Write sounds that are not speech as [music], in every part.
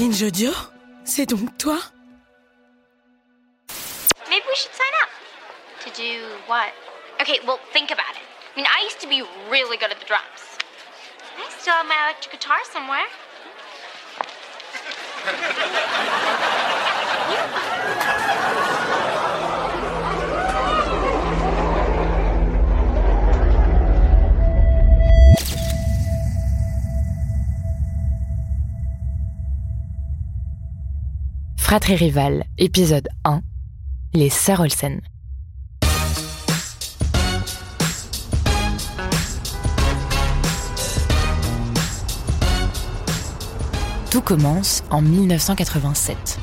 Binge Audio C'est donc toi Maybe we should sign up. To do what? Okay, well, think about it. I mean, I used to be really good at the drums. I still have my electric guitar somewhere. [laughs] Fratrie Rival, épisode 1 Les Sœurs. Tout commence en 1987.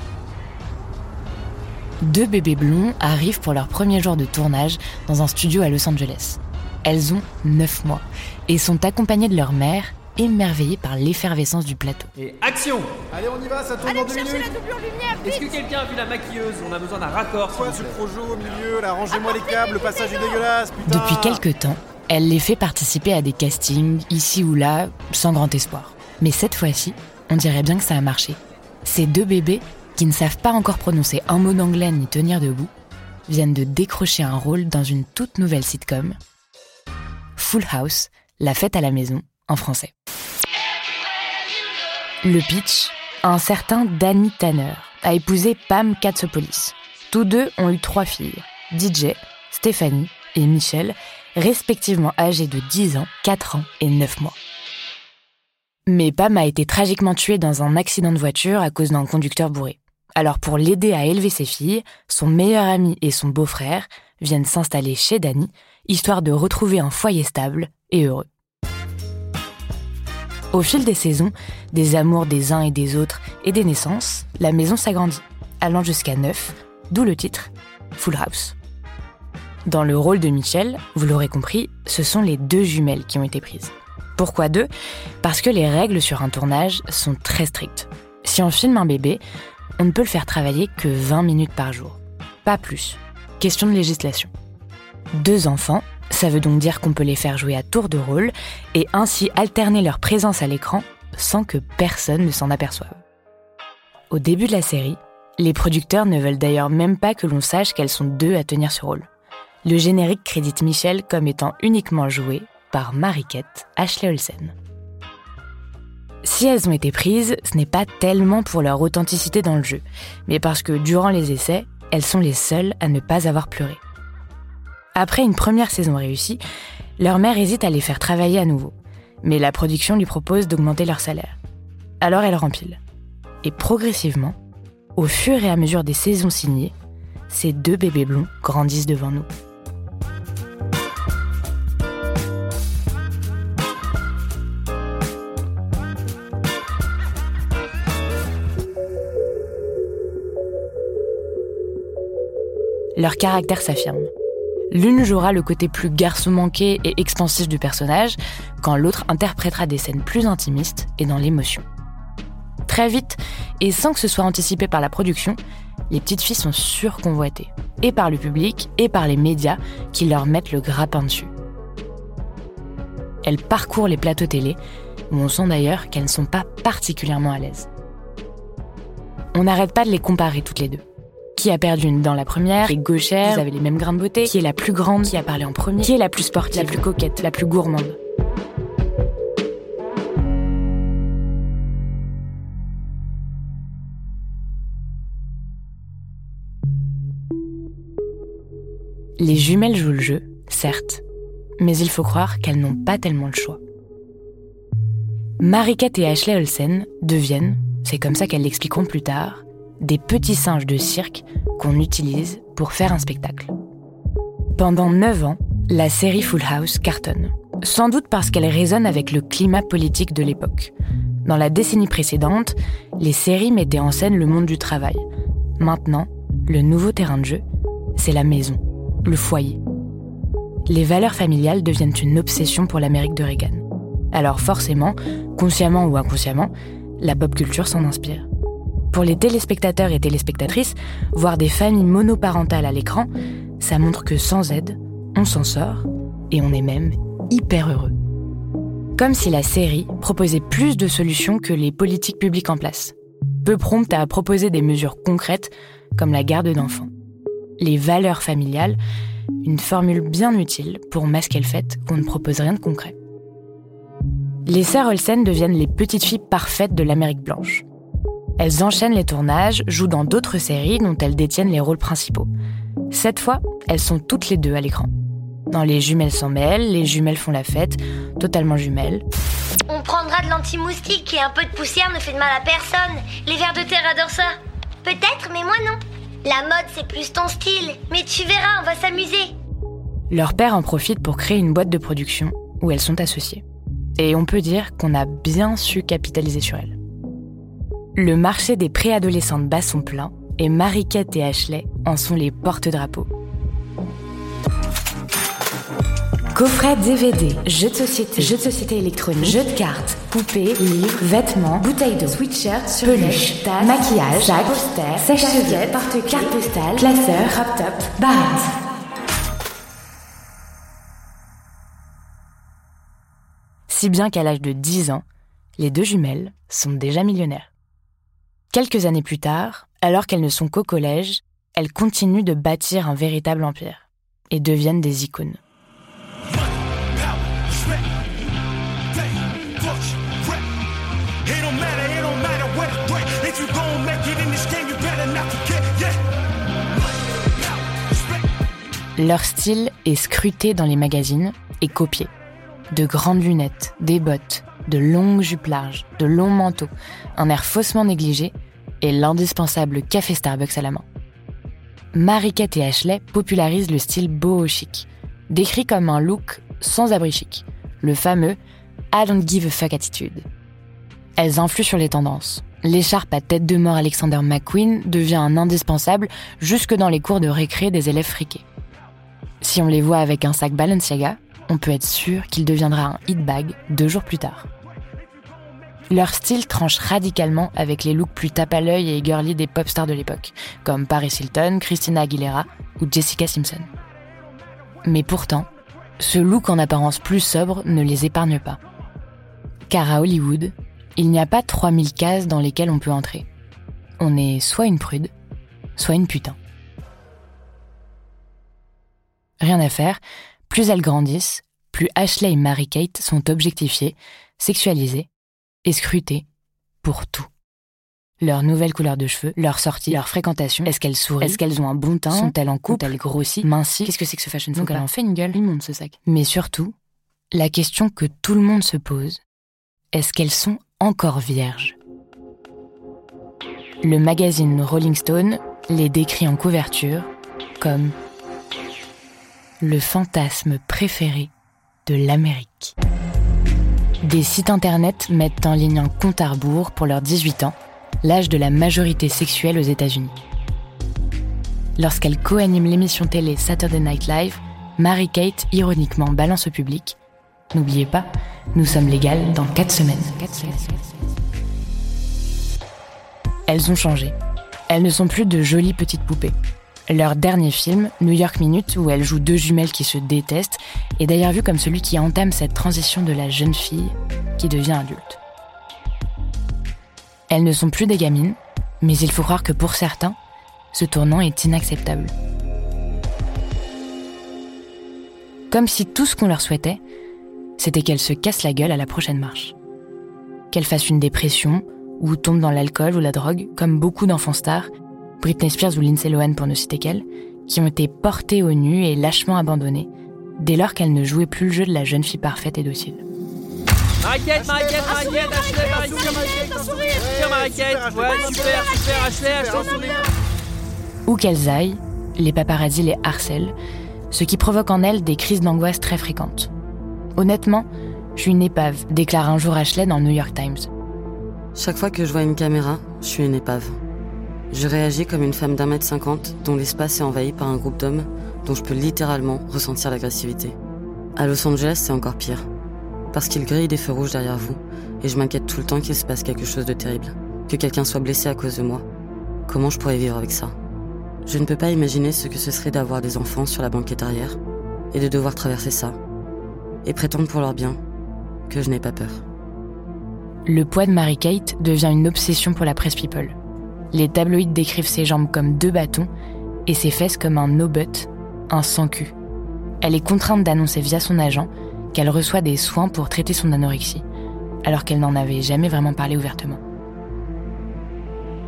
Deux bébés blonds arrivent pour leur premier jour de tournage dans un studio à Los Angeles. Elles ont 9 mois et sont accompagnées de leur mère, émerveillées par l'effervescence du plateau. Et action Allez, on y va, ça tourne Allez dans deux chercher la minutes. doublure lumière, Est-ce que quelqu'un a vu la maquilleuse? On a besoin d'un raccord. Quoi, ce projo au milieu, là, rangez-moi les câbles, le passage est dégueulasse, putain. Depuis quelque temps, elle les fait participer à des castings, ici ou là, sans grand espoir. Mais cette fois-ci, on dirait bien que ça a marché. Ces deux bébés, qui ne savent pas encore prononcer un mot d'anglais ni tenir debout, viennent de décrocher un rôle dans une toute nouvelle sitcom, Full House, la fête à la maison, en français. Le pitch, un certain Danny Tanner a épousé Pam Katsopoulis. Tous deux ont eu trois filles, DJ, Stéphanie et Michel, respectivement âgés de 10 ans, 4 ans et 9 mois. Mais Pam a été tragiquement tuée dans un accident de voiture à cause d'un conducteur bourré. Alors pour l'aider à élever ses filles, son meilleur ami et son beau-frère viennent s'installer chez Danny, histoire de retrouver un foyer stable et heureux. Au fil des saisons, des amours des uns et des autres et des naissances, la maison s'agrandit, allant jusqu'à 9, d'où le titre Full House. Dans le rôle de Michel, vous l'aurez compris, ce sont les deux jumelles qui ont été prises. Pourquoi deux? Parce que les règles sur un tournage sont très strictes. Si on filme un bébé, on ne peut le faire travailler que 20 minutes par jour. Pas plus. Question de législation. Deux enfants, ça veut donc dire qu'on peut les faire jouer à tour de rôle et ainsi alterner leur présence à l'écran sans que personne ne s'en aperçoive. Au début de la série, les producteurs ne veulent d'ailleurs même pas que l'on sache qu'elles sont deux à tenir ce rôle. Le générique crédite Michel comme étant uniquement joué par Mariquette Ashley Olsen. Si elles ont été prises, ce n'est pas tellement pour leur authenticité dans le jeu, mais parce que durant les essais, elles sont les seules à ne pas avoir pleuré. Après une première saison réussie, leur mère hésite à les faire travailler à nouveau, mais la production lui propose d'augmenter leur salaire. Alors elle rempile. Et progressivement, au fur et à mesure des saisons signées, ces deux bébés blonds grandissent devant nous. Leur caractère s'affirme. L'une jouera le côté plus garçon manqué et expansif du personnage, quand l'autre interprétera des scènes plus intimistes et dans l'émotion. Très vite, et sans que ce soit anticipé par la production, les petites filles sont surconvoitées, et par le public, et par les médias qui leur mettent le grappin dessus. Elles parcourent les plateaux télé, où on sent d'ailleurs qu'elles ne sont pas particulièrement à l'aise. On n'arrête pas de les comparer toutes les deux. Qui a perdu une dent la première, qui est gauchère, vous avez les mêmes grains de beauté, qui est la plus grande, qui a parlé en premier, qui est la plus sportive, la plus coquette, la plus gourmande. Les jumelles jouent le jeu, certes, mais il faut croire qu'elles n'ont pas tellement le choix. Mariquette et Ashley Olsen deviennent, c'est comme ça qu'elles l'expliqueront plus tard, des petits singes de cirque qu'on utilise pour faire un spectacle. Pendant 9 ans, La série Full House cartonne, sans doute parce qu'elle résonne avec le climat politique de l'époque. Dans la décennie précédente, les séries mettaient en scène le monde du travail. Maintenant, le nouveau terrain de jeu, c'est la maison, le foyer. Les valeurs familiales deviennent une obsession pour l'Amérique de Reagan. Alors forcément, consciemment ou inconsciemment, la pop culture s'en inspire. Pour les téléspectateurs et téléspectatrices, voir des familles monoparentales à l'écran, ça montre que sans aide, on s'en sort et on est même hyper heureux. Comme si la série proposait plus de solutions que les politiques publiques en place. Peu prompte à proposer des mesures concrètes comme la garde d'enfants. Les valeurs familiales, une formule bien utile pour masquer le fait qu'on ne propose rien de concret. Les sœurs Olsen deviennent les petites filles parfaites de l'Amérique blanche. Elles enchaînent les tournages, jouent dans d'autres séries dont elles détiennent les rôles principaux. Cette fois, elles sont toutes les deux à l'écran. Dans Les jumelles s'en mêlent, les jumelles font la fête, totalement jumelles. On prendra de l'anti-moustique et un peu de poussière ne fait de mal à personne. Les vers de terre adorent ça. Peut-être, mais moi non. La mode, c'est plus ton style. Mais tu verras, on va s'amuser. Leur père en profite pour créer une boîte de production où elles sont associées. Et on peut dire qu'on a bien su capitaliser sur elles. Le marché des préadolescentes bat son plein et Mariquette et Ashley en sont les porte-drapeaux. Coffret DVD, jeux de société, jeux de société électronique, jeux de cartes, poupées, livres, vêtements, bouteilles de sweatshirt, peluche, tasse, maquillage, sac, poster, sèche-cheveux, porte carte postale, classeur, crop top, barrette. Si bien qu'à l'âge de 10 ans, les deux jumelles sont déjà millionnaires. Quelques années plus tard, alors qu'elles ne sont qu'au collège, elles continuent de bâtir un véritable empire et deviennent des icônes. Leur style est scruté dans les magazines et copié. De grandes lunettes, des bottes, de longues jupes larges, de longs manteaux, un air faussement négligé et l'indispensable café Starbucks à la main. Mariquette et Ashley popularisent le style boho chic, décrit comme un look sans abri chic, le fameux I don't give a fuck attitude. Elles influent sur les tendances. L'écharpe à tête de mort Alexander McQueen devient un indispensable jusque dans les cours de récré des élèves friqués. Si on les voit avec un sac Balenciaga, on peut être sûr qu'il deviendra un hit bag deux jours plus tard. Leur style tranche radicalement avec les looks plus tape à l'œil et girly des pop stars de l'époque, comme Paris Hilton, Christina Aguilera ou Jessica Simpson. Mais pourtant, ce look en apparence plus sobre ne les épargne pas. Car à Hollywood, il n'y a pas 3000 cases dans lesquelles on peut entrer. On est soit une prude, soit une putain. Rien à faire, plus elles grandissent, plus Ashley et Mary-Kate sont objectifiées, sexualisées et scrutées pour tout. Leur nouvelle couleur de cheveux, leur sortie, leur fréquentation, est-ce qu'elles sourient, est-ce qu'elles ont un bon teint, sont-elles en couple, elles grossies, mincies, qu'est-ce que c'est que ce fashion Donc elle en fait une gueule, immonde ce sac. Mais surtout, la question que tout le monde se pose, est-ce qu'elles sont encore vierges? Le magazine Rolling Stone les décrit en couverture comme le fantasme préféré de l'Amérique. Des sites internet mettent en ligne un compte à rebours pour leurs 18 ans, l'âge de la majorité sexuelle aux États-Unis. Lorsqu'elle co-anime l'émission télé Saturday Night Live, Mary-Kate ironiquement balance au public N'oubliez pas, nous sommes légales dans 4 semaines. Elles ont changé. Elles ne sont plus de jolies petites poupées. Leur dernier film, New York Minute, où elles jouent deux jumelles qui se détestent, est d'ailleurs vu comme celui qui entame cette transition de la jeune fille qui devient adulte. Elles ne sont plus des gamines, mais il faut croire que pour certains, ce tournant est inacceptable. Comme si tout ce qu'on leur souhaitait, c'était qu'elles se cassent la gueule à la prochaine marche. Qu'elles fassent une dépression, ou tombent dans l'alcool ou la drogue, comme beaucoup d'enfants stars, Britney Spears ou Lindsay Lohan pour ne citer qu'elles, qui ont été portées au nu et lâchement abandonnées, dès lors qu'elles ne jouaient plus le jeu de la jeune fille parfaite et docile. Mariquette, Mariquette, Mariquette, Ashley, Mariquette, Mariquette, ouais, super, super, Ashley, Ashley, Où qu'elles aillent, les paparazzis les harcèlent, ce qui provoque en elles des crises d'angoisse très fréquentes. Honnêtement, je suis une épave, déclare un jour Ashley dans le New York Times. Chaque fois que je vois une caméra, je suis une épave. Je réagis comme une femme d'un mètre cinquante dont l'espace est envahi par un groupe d'hommes dont je peux littéralement ressentir l'agressivité. À Los Angeles, c'est encore pire. Parce qu'il grille des feux rouges derrière vous, et je m'inquiète tout le temps qu'il se passe quelque chose de terrible, que quelqu'un soit blessé à cause de moi. Comment je pourrais vivre avec ça? Je ne peux pas imaginer ce que ce serait d'avoir des enfants sur la banquette arrière, et de devoir traverser ça, et prétendre pour leur bien que je n'ai pas peur. Le poids de Mary-Kate devient une obsession pour la presse people. Les tabloïds décrivent ses jambes comme deux bâtons et ses fesses comme un no-butt, un sans-cul. Elle est contrainte d'annoncer via son agent qu'elle reçoit des soins pour traiter son anorexie, alors qu'elle n'en avait jamais vraiment parlé ouvertement.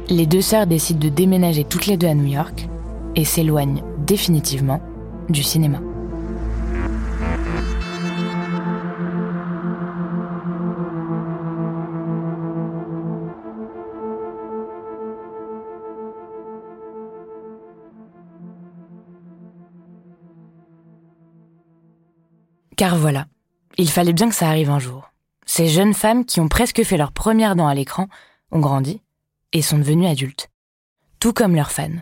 Les deux sœurs décident de déménager toutes les deux à New York et s'éloignent définitivement du cinéma. Car voilà, il fallait bien que ça arrive un jour. Ces jeunes femmes qui ont presque fait leur première dent à l'écran ont grandi et sont devenues adultes. Tout comme leurs fans.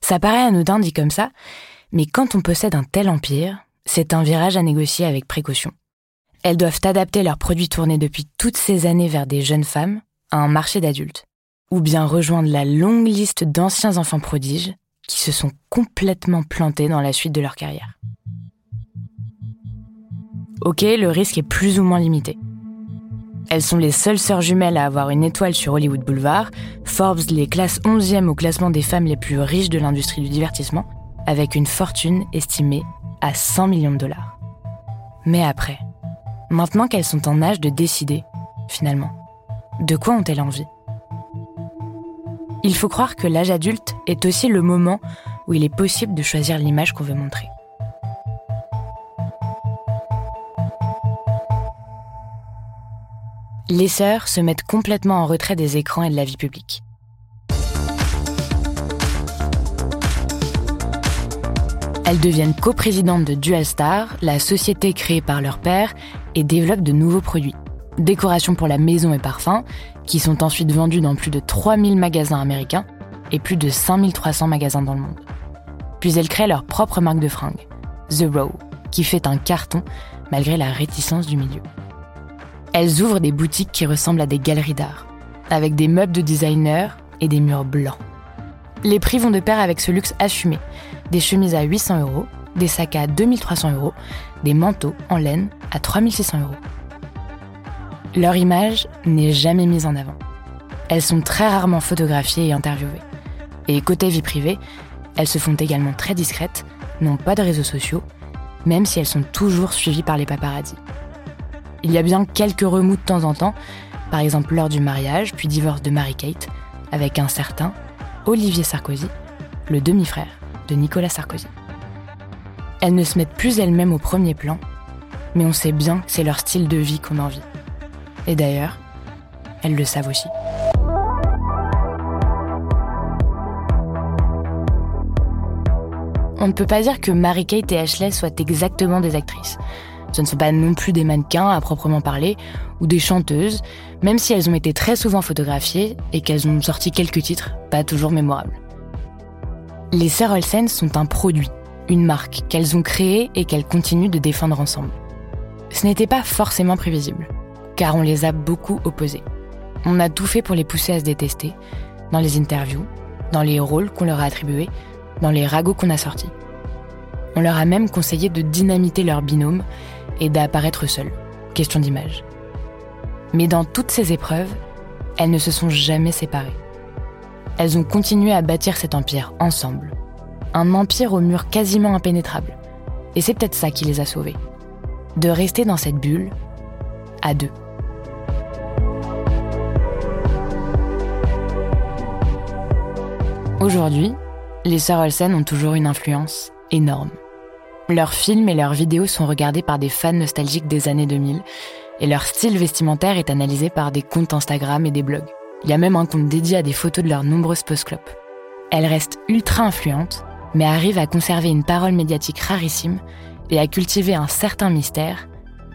Ça paraît anodin dit comme ça, mais quand on possède un tel empire, c'est un virage à négocier avec précaution. Elles doivent adapter leurs produits tournés depuis toutes ces années vers des jeunes femmes à un marché d'adultes, ou bien rejoindre la longue liste d'anciens enfants prodiges qui se sont complètement plantés dans la suite de leur carrière. Ok, le risque est plus ou moins limité. Elles sont les seules sœurs jumelles à avoir une étoile sur Hollywood Boulevard. Forbes les classe 11e au classement des femmes les plus riches de l'industrie du divertissement, avec une fortune estimée à 100 millions de dollars. Mais après, maintenant qu'elles sont en âge de décider, finalement, de quoi ont-elles envie? Il faut croire que l'âge adulte est aussi le moment où il est possible de choisir l'image qu'on veut montrer. Les sœurs se mettent complètement en retrait des écrans et de la vie publique. Elles deviennent coprésidentes de Dual Star, la société créée par leur père, et développent de nouveaux produits. Décorations pour la maison et parfums, qui sont ensuite vendus dans plus de 3000 magasins américains et plus de 5300 magasins dans le monde. Puis elles créent leur propre marque de fringues, The Row, qui fait un carton malgré la réticence du milieu. Elles ouvrent des boutiques qui ressemblent à des galeries d'art, avec des meubles de designer et des murs blancs. Les prix vont de pair avec ce luxe assumé. Des chemises à 800 euros, des sacs à 2300 euros, des manteaux en laine à 3600 euros. Leur image n'est jamais mise en avant. Elles sont très rarement photographiées et interviewées. Et côté vie privée, elles se font également très discrètes, n'ont pas de réseaux sociaux, même si elles sont toujours suivies par les paparazzis. Il y a bien quelques remous de temps en temps, par exemple lors du mariage puis divorce de Mary-Kate, avec un certain Olivier Sarkozy, le demi-frère de Nicolas Sarkozy. Elles ne se mettent plus elles-mêmes au premier plan, mais on sait bien que c'est leur style de vie qu'on envie. Et d'ailleurs, elles le savent aussi. On ne peut pas dire que Mary-Kate et Ashley soient exactement des actrices. Ce ne sont pas non plus des mannequins à proprement parler, ou des chanteuses, même si elles ont été très souvent photographiées et qu'elles ont sorti quelques titres, pas toujours mémorables. Les sœurs Olsen sont un produit, une marque qu'elles ont créée et qu'elles continuent de défendre ensemble. Ce n'était pas forcément prévisible, car on les a beaucoup opposées. On a tout fait pour les pousser à se détester, dans les interviews, dans les rôles qu'on leur a attribués, dans les ragots qu'on a sortis. On leur a même conseillé de dynamiter leur binôme et d'apparaître seules. Question d'image. Mais dans toutes ces épreuves, elles ne se sont jamais séparées. Elles ont continué à bâtir cet empire ensemble. Un empire au mur quasiment impénétrable. Et c'est peut-être ça qui les a sauvées. De rester dans cette bulle, à deux. Aujourd'hui, les sœurs Olsen ont toujours une influence énorme. Leurs films et leurs vidéos sont regardés par des fans nostalgiques des années 2000 et leur style vestimentaire est analysé par des comptes Instagram et des blogs. Il y a même un compte dédié à des photos de leurs nombreuses post-clopes. Elles restent ultra influentes mais arrivent à conserver une parole médiatique rarissime et à cultiver un certain mystère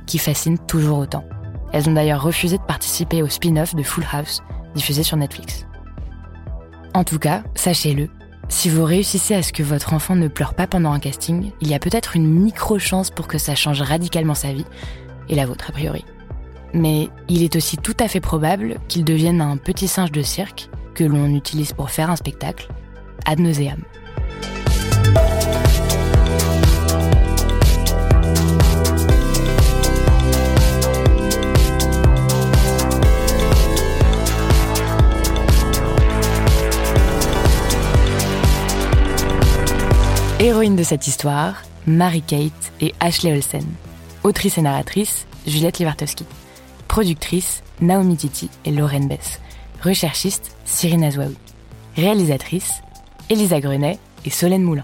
qui fascine toujours autant. Elles ont d'ailleurs refusé de participer au spin-off de Full House, diffusé sur Netflix. En tout cas, sachez-le, si vous réussissez à ce que votre enfant ne pleure pas pendant un casting, il y a peut-être une micro-chance pour que ça change radicalement sa vie, et la vôtre a priori. Mais il est aussi tout à fait probable qu'il devienne un petit singe de cirque que l'on utilise pour faire un spectacle, ad nauseam. Héroïne de cette histoire, Mary-Kate et Ashley Olsen. Autrice et narratrice, Juliette Livartowski. Productrice, Naomi Titi et Lorraine Bess. Recherchiste, Cyrine Azouaoui. Réalisatrice, Elisa Grenet et Solène Moulin.